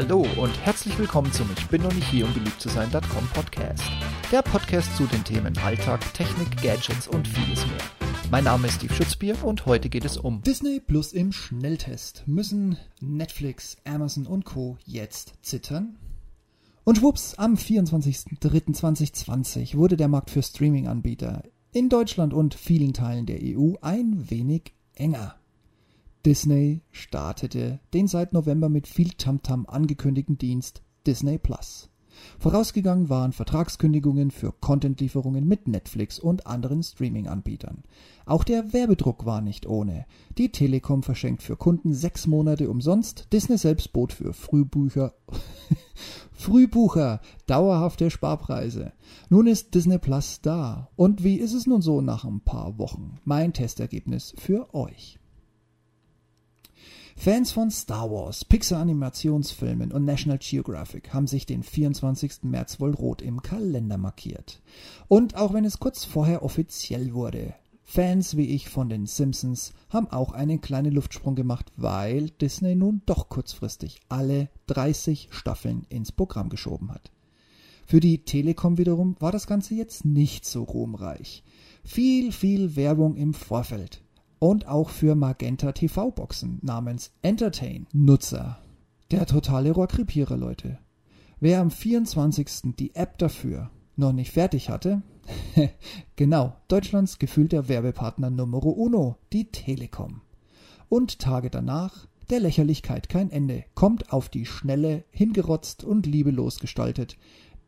Hallo und herzlich willkommen zum Ich bin noch nicht hier, um beliebt zu sein.com Podcast. Der Podcast zu den Themen Alltag, Technik, Gadgets und vieles mehr. Mein Name ist Steve Schutzbier und heute geht es um Disney Plus im Schnelltest. Müssen Netflix, Amazon und Co. jetzt zittern? Und schwupps, am 24.03.2020 wurde der Markt für Streaming-Anbieter in Deutschland und vielen Teilen der EU ein wenig enger. Disney startete den seit November mit viel Tamtam angekündigten Dienst Disney Plus. Vorausgegangen waren Vertragskündigungen für Contentlieferungen mit Netflix und anderen Streaming-Anbietern. Auch der Werbedruck war nicht ohne. Die Telekom verschenkt für Kunden sechs Monate umsonst. Disney selbst bot für Frühbucher, Frühbucher dauerhafte Sparpreise. Nun ist Disney Plus da. Und wie ist es nun so nach ein paar Wochen? Mein Testergebnis für euch. Fans von Star Wars, Pixar-Animationsfilmen und National Geographic haben sich den 24. März wohl rot im Kalender markiert. Und auch wenn es kurz vorher offiziell wurde, Fans wie ich von den Simpsons haben auch einen kleinen Luftsprung gemacht, weil Disney nun doch kurzfristig alle 30 Staffeln ins Programm geschoben hat. Für die Telekom wiederum war das Ganze jetzt nicht so ruhmreich. Viel, viel Werbung im Vorfeld und auch für Magenta TV-Boxen namens Entertain Nutzer. Der totale Rohrkrepierer, Leute. Wer am 24. die App dafür noch nicht fertig hatte, genau, Deutschlands gefühlter Werbepartner Numero Uno, die Telekom. Und Tage danach, der Lächerlichkeit kein Ende, kommt auf die Schnelle, hingerotzt und liebelos gestaltet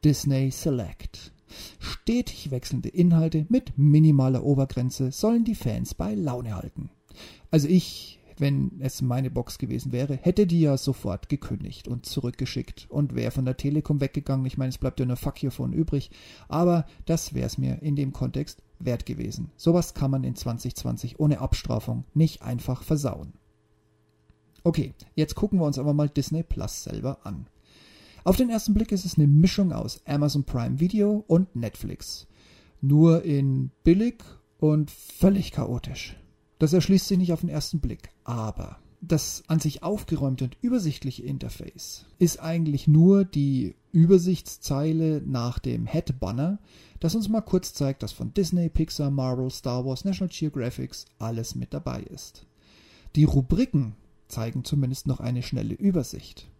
Disney Select. Stetig wechselnde Inhalte mit minimaler Obergrenze sollen die Fans bei Laune halten. Also ich, wenn es meine Box gewesen wäre, hätte die ja sofort gekündigt und zurückgeschickt und wäre von der Telekom weggegangen. Ich meine, es bleibt ja nur Fuck hiervon übrig. Aber das wäre es mir in dem Kontext wert gewesen. Sowas kann man in 2020 ohne Abstrafung nicht einfach versauen. Okay, jetzt gucken wir uns aber mal Disney Plus selber an. Auf den ersten Blick ist es eine Mischung aus Amazon Prime Video und Netflix. Nur in billig und völlig chaotisch. Das erschließt sich nicht auf den ersten Blick, aber das an sich aufgeräumte und übersichtliche Interface ist eigentlich nur die Übersichtszeile nach dem Head-Banner, das uns mal kurz zeigt, dass von Disney, Pixar, Marvel, Star Wars, National Geographic alles mit dabei ist. Die Rubriken zeigen zumindest noch eine schnelle Übersicht.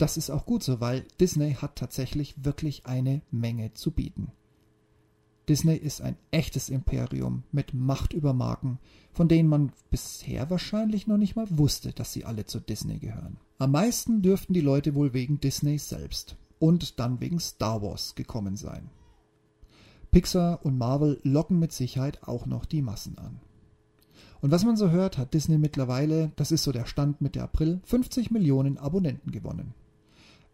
Das ist auch gut so, weil Disney hat tatsächlich wirklich eine Menge zu bieten. Disney ist ein echtes Imperium mit Macht über Marken, von denen man bisher wahrscheinlich noch nicht mal wusste, dass sie alle zu Disney gehören. Am meisten dürften die Leute wohl wegen Disney selbst und dann wegen Star Wars gekommen sein. Pixar und Marvel locken mit Sicherheit auch noch die Massen an. Und was man so hört, hat Disney mittlerweile, das ist so der Stand Mitte April, 50 Millionen Abonnenten gewonnen.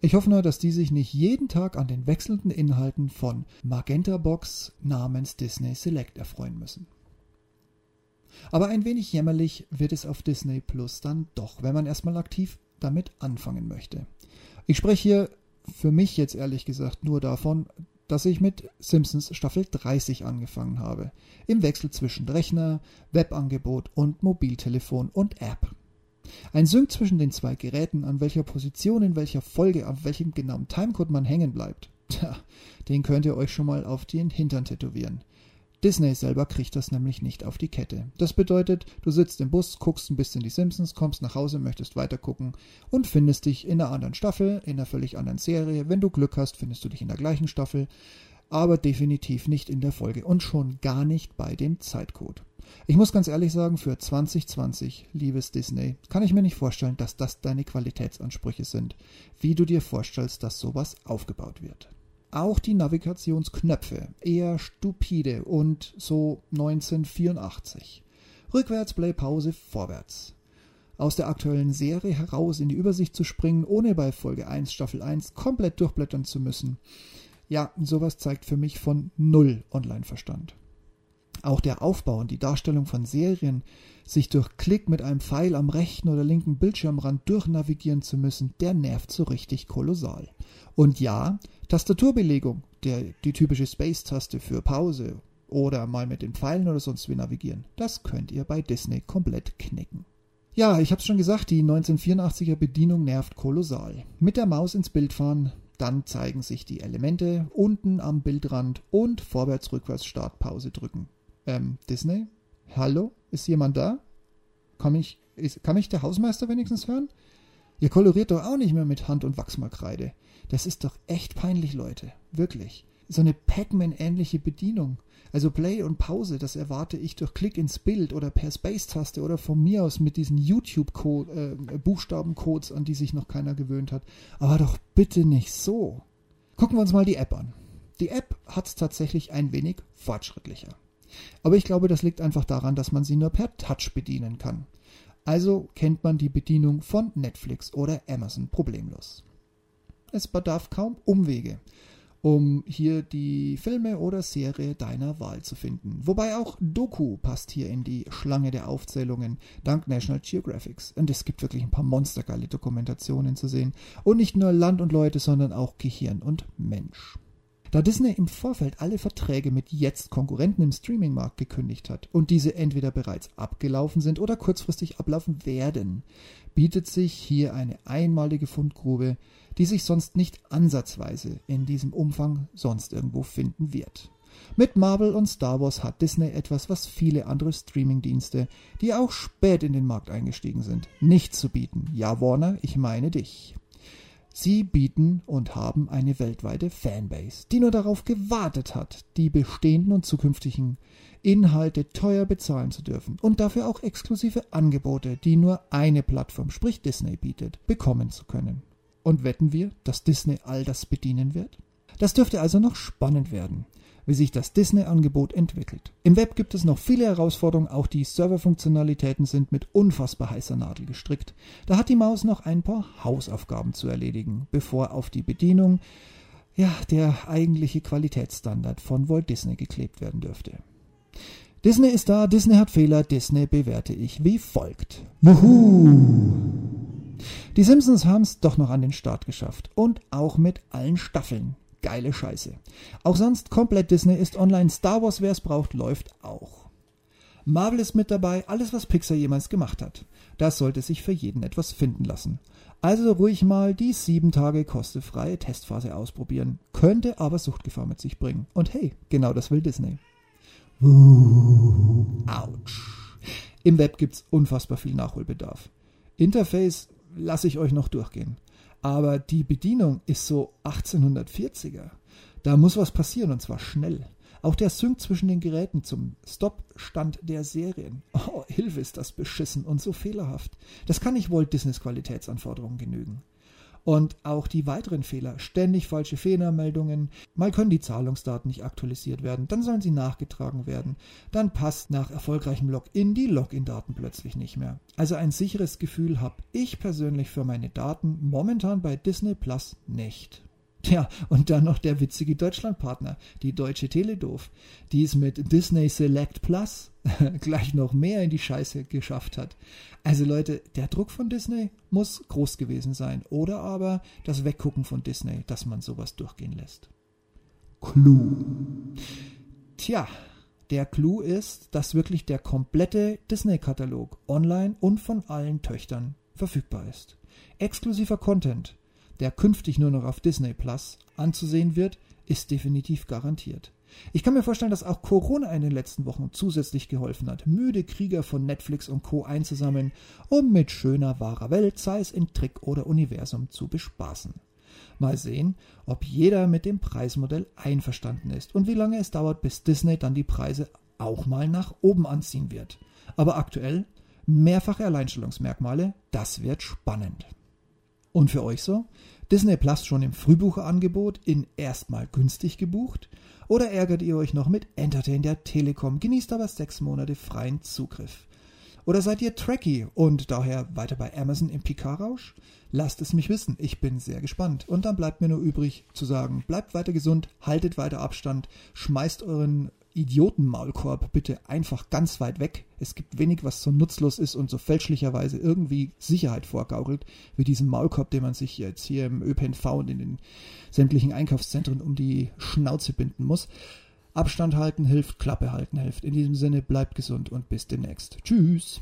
Ich hoffe nur, dass die sich nicht jeden Tag an den wechselnden Inhalten von Magenta Box namens Disney Select erfreuen müssen. Aber ein wenig jämmerlich wird es auf Disney Plus dann doch, wenn man erstmal aktiv damit anfangen möchte. Ich spreche hier für mich jetzt ehrlich gesagt nur davon, dass ich mit Simpsons Staffel 30 angefangen habe. Im Wechsel zwischen Rechner, Webangebot und Mobiltelefon und App. Ein Sync zwischen den zwei Geräten, an welcher Position, in welcher Folge, auf welchem genauen Timecode man hängen bleibt, tja, den könnt ihr euch schon mal auf den Hintern tätowieren. Disney selber kriegt das nämlich nicht auf die Kette. Das bedeutet, du sitzt im Bus, guckst ein bisschen die Simpsons, kommst nach Hause, möchtest weitergucken und findest dich in einer anderen Staffel, in einer völlig anderen Serie. Wenn du Glück hast, findest du dich in der gleichen Staffel, aber definitiv nicht in der Folge und schon gar nicht bei dem Zeitcode. Ich muss ganz ehrlich sagen, für 2020, liebes Disney, kann ich mir nicht vorstellen, dass das deine Qualitätsansprüche sind, wie du dir vorstellst, dass sowas aufgebaut wird. Auch die Navigationsknöpfe, eher stupide und so 1984. Rückwärts, Play, Pause, vorwärts. Aus der aktuellen Serie heraus in die Übersicht zu springen, ohne bei Folge 1, Staffel 1 komplett durchblättern zu müssen. Ja, sowas zeigt für mich von null Online-Verstand. Auch der Aufbau und die Darstellung von Serien, sich durch Klick mit einem Pfeil am rechten oder linken Bildschirmrand durchnavigieren zu müssen, der nervt so richtig kolossal. Und ja, Tastaturbelegung, der, die typische Space-Taste für Pause oder mal mit den Pfeilen oder sonst wie navigieren, das könnt ihr bei Disney komplett knicken. Ja, ich habe es schon gesagt, die 1984er Bedienung nervt kolossal. Mit der Maus ins Bild fahren, dann zeigen sich die Elemente unten am Bildrand und vorwärts, rückwärts, Startpause drücken. Ähm, Disney? Hallo? Ist jemand da? Kann mich, ist, kann mich der Hausmeister wenigstens hören? Ihr koloriert doch auch nicht mehr mit Hand- und Wachsmalkreide. Das ist doch echt peinlich, Leute. Wirklich. So eine Pac-Man-ähnliche Bedienung. Also Play und Pause, das erwarte ich durch Klick ins Bild oder per Space-Taste oder von mir aus mit diesen YouTube-Buchstabencodes, äh, an die sich noch keiner gewöhnt hat. Aber doch bitte nicht so. Gucken wir uns mal die App an. Die App hat es tatsächlich ein wenig fortschrittlicher. Aber ich glaube, das liegt einfach daran, dass man sie nur per Touch bedienen kann. Also kennt man die Bedienung von Netflix oder Amazon problemlos. Es bedarf kaum Umwege um hier die Filme oder Serie deiner Wahl zu finden. Wobei auch Doku passt hier in die Schlange der Aufzählungen dank National Geographics. Und es gibt wirklich ein paar monstergeile Dokumentationen zu sehen. Und nicht nur Land und Leute, sondern auch Gehirn und Mensch. Da Disney im Vorfeld alle Verträge mit jetzt Konkurrenten im Streamingmarkt gekündigt hat und diese entweder bereits abgelaufen sind oder kurzfristig ablaufen werden, bietet sich hier eine einmalige Fundgrube, die sich sonst nicht ansatzweise in diesem Umfang sonst irgendwo finden wird. Mit Marvel und Star Wars hat Disney etwas, was viele andere Streamingdienste, die auch spät in den Markt eingestiegen sind, nicht zu bieten. Ja, Warner, ich meine dich. Sie bieten und haben eine weltweite Fanbase, die nur darauf gewartet hat, die bestehenden und zukünftigen Inhalte teuer bezahlen zu dürfen und dafür auch exklusive Angebote, die nur eine Plattform, sprich Disney bietet, bekommen zu können. Und wetten wir, dass Disney all das bedienen wird? Das dürfte also noch spannend werden, wie sich das Disney-Angebot entwickelt. Im Web gibt es noch viele Herausforderungen, auch die Serverfunktionalitäten sind mit unfassbar heißer Nadel gestrickt. Da hat die Maus noch ein paar Hausaufgaben zu erledigen, bevor auf die Bedienung ja, der eigentliche Qualitätsstandard von Walt Disney geklebt werden dürfte. Disney ist da, Disney hat Fehler, Disney bewerte ich wie folgt. Juhu! Die Simpsons haben es doch noch an den Start geschafft. Und auch mit allen Staffeln. Geile Scheiße. Auch sonst komplett Disney ist online. Star Wars, wer es braucht, läuft auch. Marvel ist mit dabei, alles was Pixar jemals gemacht hat. Das sollte sich für jeden etwas finden lassen. Also ruhig mal die sieben Tage kostenfreie Testphase ausprobieren. Könnte aber Suchtgefahr mit sich bringen. Und hey, genau das will Disney. Autsch. Im Web gibt's unfassbar viel Nachholbedarf. Interface lasse ich euch noch durchgehen. Aber die Bedienung ist so 1840er. Da muss was passieren und zwar schnell. Auch der Sync zwischen den Geräten zum Stop-Stand der Serien. Oh, Hilfe ist das beschissen und so fehlerhaft. Das kann nicht Walt Disneys Qualitätsanforderungen genügen. Und auch die weiteren Fehler, ständig falsche Fehlermeldungen, mal können die Zahlungsdaten nicht aktualisiert werden, dann sollen sie nachgetragen werden, dann passt nach erfolgreichem Login die Login-Daten plötzlich nicht mehr. Also ein sicheres Gefühl habe ich persönlich für meine Daten momentan bei Disney Plus nicht. Tja, und dann noch der witzige Deutschlandpartner, die Deutsche Teledoof, die es mit Disney Select Plus gleich noch mehr in die Scheiße geschafft hat. Also Leute, der Druck von Disney muss groß gewesen sein. Oder aber das Weggucken von Disney, dass man sowas durchgehen lässt. Clou. Tja, der Clou ist, dass wirklich der komplette Disney-Katalog online und von allen Töchtern verfügbar ist. Exklusiver Content der künftig nur noch auf Disney Plus anzusehen wird, ist definitiv garantiert. Ich kann mir vorstellen, dass auch Corona in den letzten Wochen zusätzlich geholfen hat, müde Krieger von Netflix und Co. einzusammeln, um mit schöner, wahrer Welt, sei es in Trick oder Universum, zu bespaßen. Mal sehen, ob jeder mit dem Preismodell einverstanden ist und wie lange es dauert, bis Disney dann die Preise auch mal nach oben anziehen wird. Aber aktuell mehrfache Alleinstellungsmerkmale, das wird spannend. Und für euch so? Disney Plus schon im Frühbucherangebot in erstmal günstig gebucht? Oder ärgert ihr euch noch mit Entertain der Telekom, genießt aber sechs Monate freien Zugriff? Oder seid ihr Tracky und daher weiter bei Amazon im Picard-Rausch? Lasst es mich wissen, ich bin sehr gespannt. Und dann bleibt mir nur übrig zu sagen, bleibt weiter gesund, haltet weiter Abstand, schmeißt euren Idiotenmaulkorb bitte einfach ganz weit weg. Es gibt wenig, was so nutzlos ist und so fälschlicherweise irgendwie Sicherheit vorgaukelt, wie diesen Maulkorb, den man sich jetzt hier im ÖPNV und in den sämtlichen Einkaufszentren um die Schnauze binden muss. Abstand halten hilft, Klappe halten hilft. In diesem Sinne bleibt gesund und bis demnächst. Tschüss.